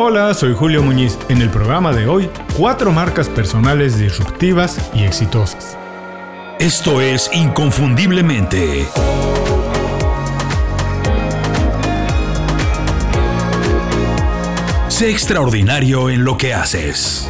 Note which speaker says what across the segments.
Speaker 1: Hola, soy Julio Muñiz. En el programa de hoy, cuatro marcas personales disruptivas y exitosas.
Speaker 2: Esto es Inconfundiblemente. Sé extraordinario en lo que haces.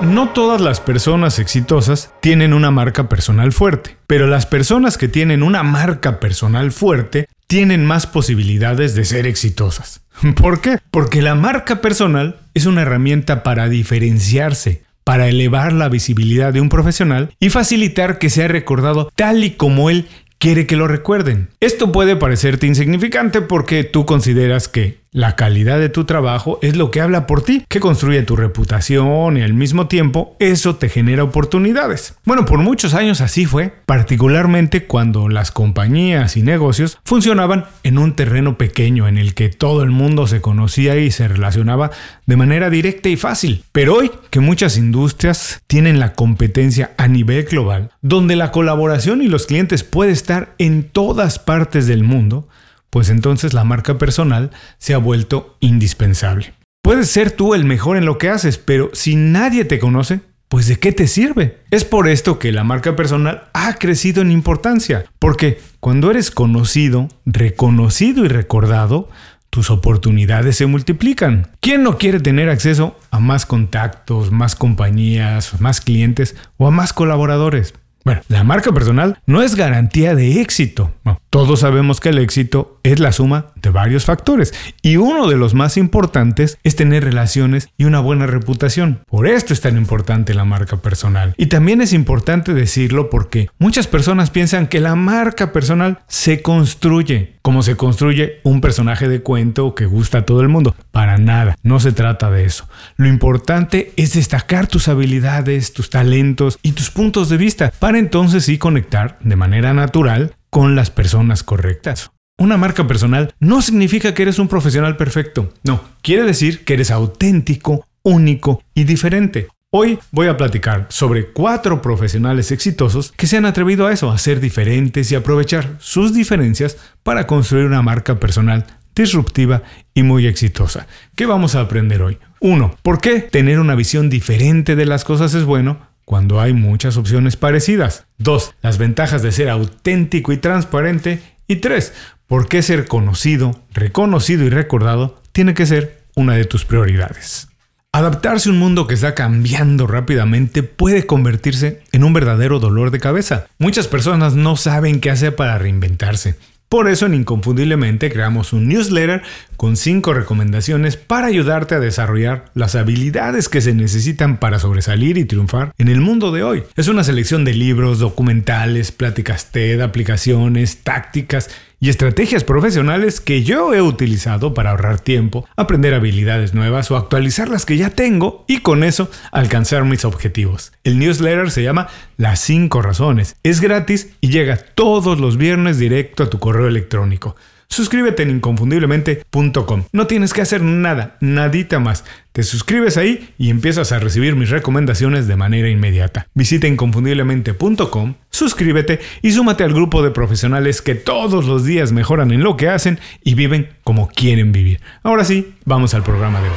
Speaker 1: No todas las personas exitosas tienen una marca personal fuerte, pero las personas que tienen una marca personal fuerte tienen más posibilidades de ser exitosas. ¿Por qué? Porque la marca personal es una herramienta para diferenciarse, para elevar la visibilidad de un profesional y facilitar que sea recordado tal y como él quiere que lo recuerden. Esto puede parecerte insignificante porque tú consideras que la calidad de tu trabajo es lo que habla por ti, que construye tu reputación y al mismo tiempo eso te genera oportunidades. Bueno, por muchos años así fue, particularmente cuando las compañías y negocios funcionaban en un terreno pequeño en el que todo el mundo se conocía y se relacionaba de manera directa y fácil. Pero hoy que muchas industrias tienen la competencia a nivel global, donde la colaboración y los clientes puede estar en todas partes del mundo, pues entonces la marca personal se ha vuelto indispensable. Puedes ser tú el mejor en lo que haces, pero si nadie te conoce, pues ¿de qué te sirve? Es por esto que la marca personal ha crecido en importancia, porque cuando eres conocido, reconocido y recordado, tus oportunidades se multiplican. ¿Quién no quiere tener acceso a más contactos, más compañías, más clientes o a más colaboradores? Bueno, la marca personal no es garantía de éxito. todos sabemos que el éxito es la suma de varios factores y uno de los más importantes es tener relaciones y una buena reputación. Por esto es tan importante la marca personal. Y también es importante decirlo porque muchas personas piensan que la marca personal se construye como se construye un personaje de cuento que gusta a todo el mundo. Para nada, no se trata de eso. Lo importante es destacar tus habilidades, tus talentos y tus puntos de vista para entonces sí conectar de manera natural con las personas correctas. Una marca personal no significa que eres un profesional perfecto, no, quiere decir que eres auténtico, único y diferente. Hoy voy a platicar sobre cuatro profesionales exitosos que se han atrevido a eso, a ser diferentes y aprovechar sus diferencias para construir una marca personal disruptiva y muy exitosa. ¿Qué vamos a aprender hoy? 1. ¿Por qué tener una visión diferente de las cosas es bueno cuando hay muchas opciones parecidas? 2. Las ventajas de ser auténtico y transparente. Y 3. ¿Por qué ser conocido, reconocido y recordado tiene que ser una de tus prioridades? Adaptarse a un mundo que está cambiando rápidamente puede convertirse en un verdadero dolor de cabeza. Muchas personas no saben qué hacer para reinventarse. Por eso en Inconfundiblemente creamos un newsletter con 5 recomendaciones para ayudarte a desarrollar las habilidades que se necesitan para sobresalir y triunfar en el mundo de hoy. Es una selección de libros, documentales, pláticas TED, aplicaciones, tácticas y estrategias profesionales que yo he utilizado para ahorrar tiempo, aprender habilidades nuevas o actualizar las que ya tengo y con eso alcanzar mis objetivos. El newsletter se llama Las 5 razones. Es gratis y llega todos los viernes directo a tu correo electrónico. Suscríbete en inconfundiblemente.com. No tienes que hacer nada, nadita más. Te suscribes ahí y empiezas a recibir mis recomendaciones de manera inmediata. Visita inconfundiblemente.com, suscríbete y súmate al grupo de profesionales que todos los días mejoran en lo que hacen y viven como quieren vivir. Ahora sí, vamos al programa de hoy.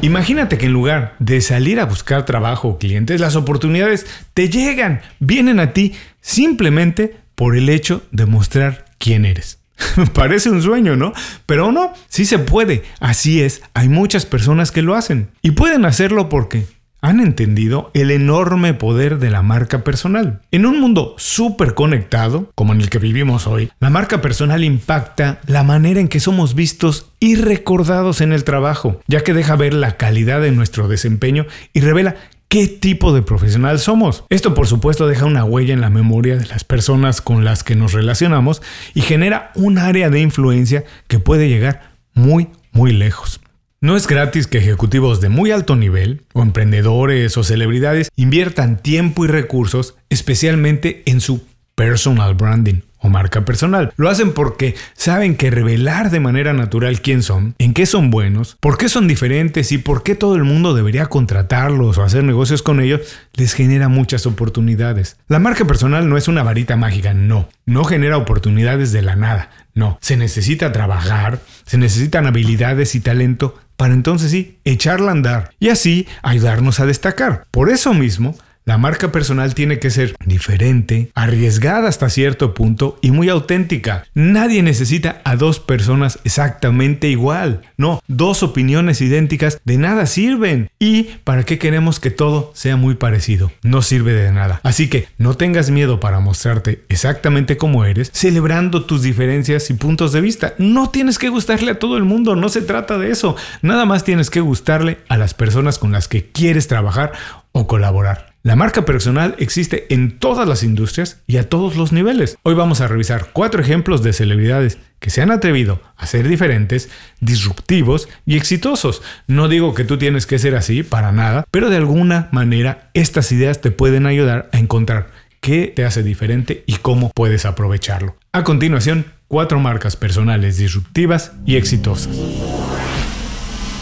Speaker 1: Imagínate que en lugar de salir a buscar trabajo o clientes, las oportunidades te llegan, vienen a ti simplemente por el hecho de mostrar quién eres. Parece un sueño, ¿no? Pero no, sí se puede. Así es, hay muchas personas que lo hacen. Y pueden hacerlo porque han entendido el enorme poder de la marca personal. En un mundo súper conectado, como en el que vivimos hoy, la marca personal impacta la manera en que somos vistos y recordados en el trabajo, ya que deja ver la calidad de nuestro desempeño y revela qué tipo de profesional somos. Esto por supuesto deja una huella en la memoria de las personas con las que nos relacionamos y genera un área de influencia que puede llegar muy, muy lejos. No es gratis que ejecutivos de muy alto nivel, o emprendedores o celebridades, inviertan tiempo y recursos especialmente en su personal branding o marca personal. Lo hacen porque saben que revelar de manera natural quién son, en qué son buenos, por qué son diferentes y por qué todo el mundo debería contratarlos o hacer negocios con ellos, les genera muchas oportunidades. La marca personal no es una varita mágica, no. No genera oportunidades de la nada, no. Se necesita trabajar, se necesitan habilidades y talento para entonces sí, echarla a andar y así ayudarnos a destacar. Por eso mismo, la marca personal tiene que ser diferente, arriesgada hasta cierto punto y muy auténtica. Nadie necesita a dos personas exactamente igual. No, dos opiniones idénticas de nada sirven. ¿Y para qué queremos que todo sea muy parecido? No sirve de nada. Así que no tengas miedo para mostrarte exactamente como eres, celebrando tus diferencias y puntos de vista. No tienes que gustarle a todo el mundo, no se trata de eso. Nada más tienes que gustarle a las personas con las que quieres trabajar o colaborar. La marca personal existe en todas las industrias y a todos los niveles. Hoy vamos a revisar cuatro ejemplos de celebridades que se han atrevido a ser diferentes, disruptivos y exitosos. No digo que tú tienes que ser así, para nada, pero de alguna manera estas ideas te pueden ayudar a encontrar qué te hace diferente y cómo puedes aprovecharlo. A continuación, cuatro marcas personales disruptivas y exitosas.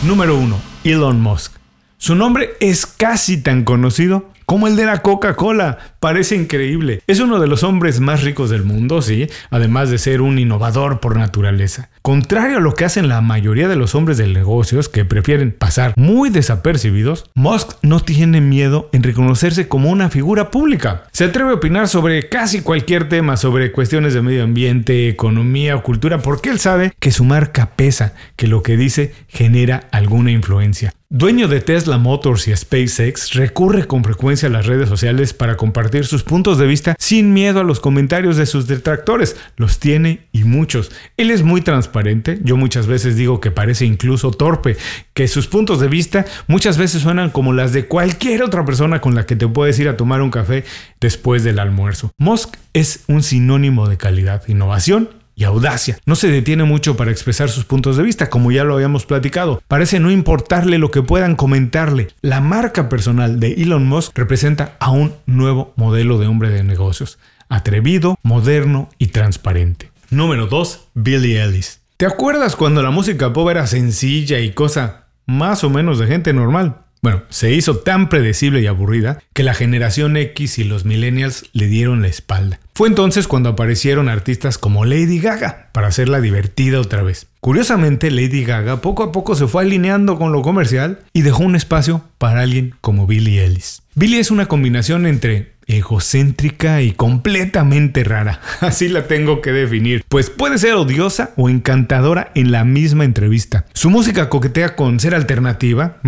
Speaker 1: Número 1. Elon Musk. Su nombre es casi tan conocido como el de la Coca-Cola. Parece increíble. Es uno de los hombres más ricos del mundo, sí, además de ser un innovador por naturaleza. Contrario a lo que hacen la mayoría de los hombres de negocios que prefieren pasar muy desapercibidos, Musk no tiene miedo en reconocerse como una figura pública. Se atreve a opinar sobre casi cualquier tema, sobre cuestiones de medio ambiente, economía o cultura, porque él sabe que su marca pesa, que lo que dice genera alguna influencia. Dueño de Tesla Motors y SpaceX, recurre con frecuencia a las redes sociales para compartir sus puntos de vista sin miedo a los comentarios de sus detractores. Los tiene y muchos. Él es muy transparente, yo muchas veces digo que parece incluso torpe, que sus puntos de vista muchas veces suenan como las de cualquier otra persona con la que te puedes ir a tomar un café después del almuerzo. Musk es un sinónimo de calidad, innovación y audacia. No se detiene mucho para expresar sus puntos de vista, como ya lo habíamos platicado. Parece no importarle lo que puedan comentarle. La marca personal de Elon Musk representa a un nuevo modelo de hombre de negocios, atrevido, moderno y transparente. Número 2. Billy Ellis. ¿Te acuerdas cuando la música pop era sencilla y cosa más o menos de gente normal? Bueno, se hizo tan predecible y aburrida que la generación X y los millennials le dieron la espalda. Fue entonces cuando aparecieron artistas como Lady Gaga para hacerla divertida otra vez. Curiosamente, Lady Gaga poco a poco se fue alineando con lo comercial y dejó un espacio para alguien como Billie Ellis. Billie es una combinación entre egocéntrica y completamente rara. Así la tengo que definir, pues puede ser odiosa o encantadora en la misma entrevista. Su música coquetea con ser alternativa,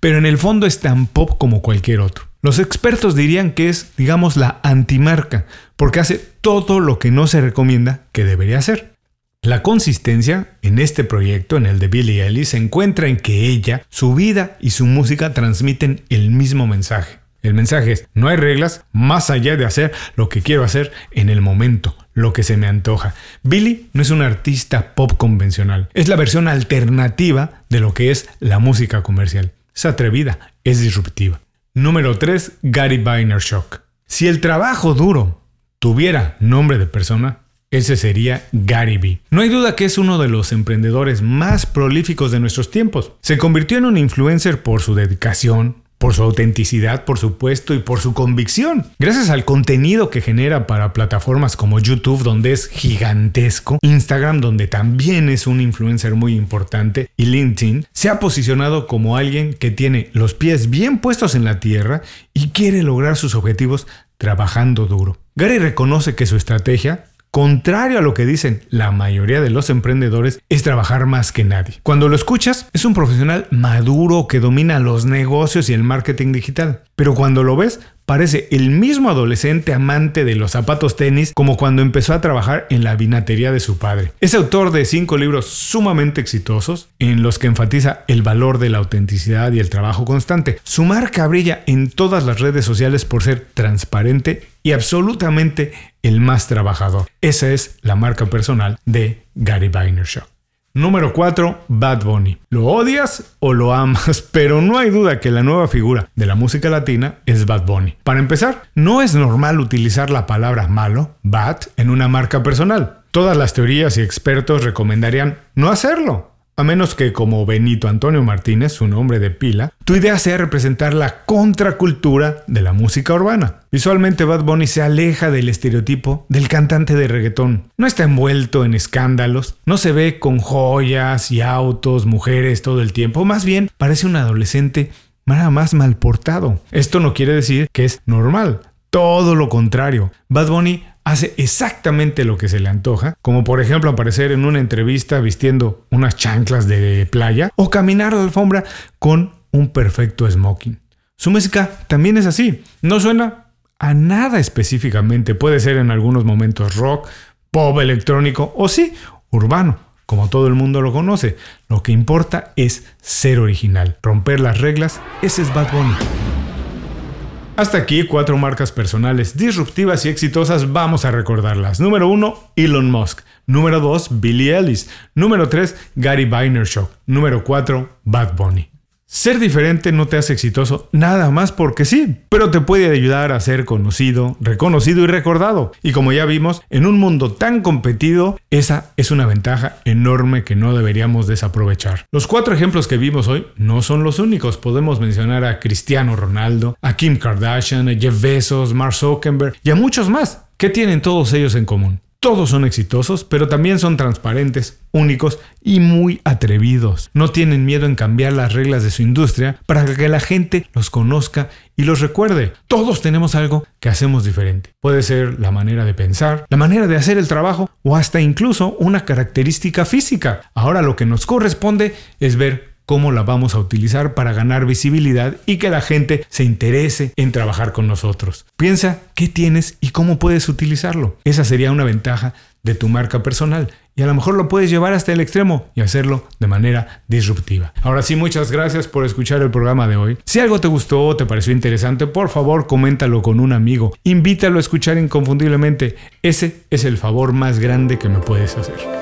Speaker 1: pero en el fondo es tan pop como cualquier otro. Los expertos dirían que es, digamos, la antimarca, porque hace todo lo que no se recomienda que debería hacer. La consistencia en este proyecto, en el de Billie Ellis, se encuentra en que ella, su vida y su música transmiten el mismo mensaje. El mensaje es, no hay reglas más allá de hacer lo que quiero hacer en el momento, lo que se me antoja. Billy no es un artista pop convencional, es la versión alternativa de lo que es la música comercial. Es atrevida, es disruptiva. Número 3. Gary Vaynerchuk. Si el trabajo duro tuviera nombre de persona, ese sería Gary Vee. No hay duda que es uno de los emprendedores más prolíficos de nuestros tiempos. Se convirtió en un influencer por su dedicación, por su autenticidad, por supuesto, y por su convicción. Gracias al contenido que genera para plataformas como YouTube, donde es gigantesco, Instagram, donde también es un influencer muy importante, y LinkedIn, se ha posicionado como alguien que tiene los pies bien puestos en la tierra y quiere lograr sus objetivos trabajando duro. Gary reconoce que su estrategia Contrario a lo que dicen la mayoría de los emprendedores, es trabajar más que nadie. Cuando lo escuchas, es un profesional maduro que domina los negocios y el marketing digital. Pero cuando lo ves, parece el mismo adolescente amante de los zapatos tenis como cuando empezó a trabajar en la vinatería de su padre. Es autor de cinco libros sumamente exitosos en los que enfatiza el valor de la autenticidad y el trabajo constante. Su marca brilla en todas las redes sociales por ser transparente y absolutamente el más trabajador. Esa es la marca personal de Gary Vaynerchuk. Número 4. Bad Bunny. ¿Lo odias o lo amas? Pero no hay duda que la nueva figura de la música latina es Bad Bunny. Para empezar, no es normal utilizar la palabra malo, bad, en una marca personal. Todas las teorías y expertos recomendarían no hacerlo. A menos que, como Benito Antonio Martínez, su nombre de pila, tu idea sea representar la contracultura de la música urbana. Visualmente Bad Bunny se aleja del estereotipo del cantante de reggaetón. No está envuelto en escándalos, no se ve con joyas y autos, mujeres todo el tiempo, más bien parece un adolescente nada más mal portado. Esto no quiere decir que es normal, todo lo contrario. Bad Bunny hace exactamente lo que se le antoja, como por ejemplo aparecer en una entrevista vistiendo unas chanclas de playa o caminar la alfombra con un perfecto smoking. Su música también es así, no suena a nada específicamente, puede ser en algunos momentos rock, pop electrónico o sí, urbano, como todo el mundo lo conoce. Lo que importa es ser original, romper las reglas, ese es Bad Bunny. Hasta aquí cuatro marcas personales disruptivas y exitosas, vamos a recordarlas. Número 1, Elon Musk. Número 2, Billy Ellis. Número 3, Gary Vaynerchuk. Número 4, Bad Bunny. Ser diferente no te hace exitoso nada más porque sí, pero te puede ayudar a ser conocido, reconocido y recordado. Y como ya vimos, en un mundo tan competido, esa es una ventaja enorme que no deberíamos desaprovechar. Los cuatro ejemplos que vimos hoy no son los únicos. Podemos mencionar a Cristiano Ronaldo, a Kim Kardashian, a Jeff Bezos, Mark Zuckerberg y a muchos más. ¿Qué tienen todos ellos en común? Todos son exitosos, pero también son transparentes, únicos y muy atrevidos. No tienen miedo en cambiar las reglas de su industria para que la gente los conozca y los recuerde. Todos tenemos algo que hacemos diferente. Puede ser la manera de pensar, la manera de hacer el trabajo o hasta incluso una característica física. Ahora lo que nos corresponde es ver cómo la vamos a utilizar para ganar visibilidad y que la gente se interese en trabajar con nosotros. Piensa qué tienes y cómo puedes utilizarlo. Esa sería una ventaja de tu marca personal y a lo mejor lo puedes llevar hasta el extremo y hacerlo de manera disruptiva. Ahora sí, muchas gracias por escuchar el programa de hoy. Si algo te gustó o te pareció interesante, por favor coméntalo con un amigo. Invítalo a escuchar inconfundiblemente. Ese es el favor más grande que me puedes hacer.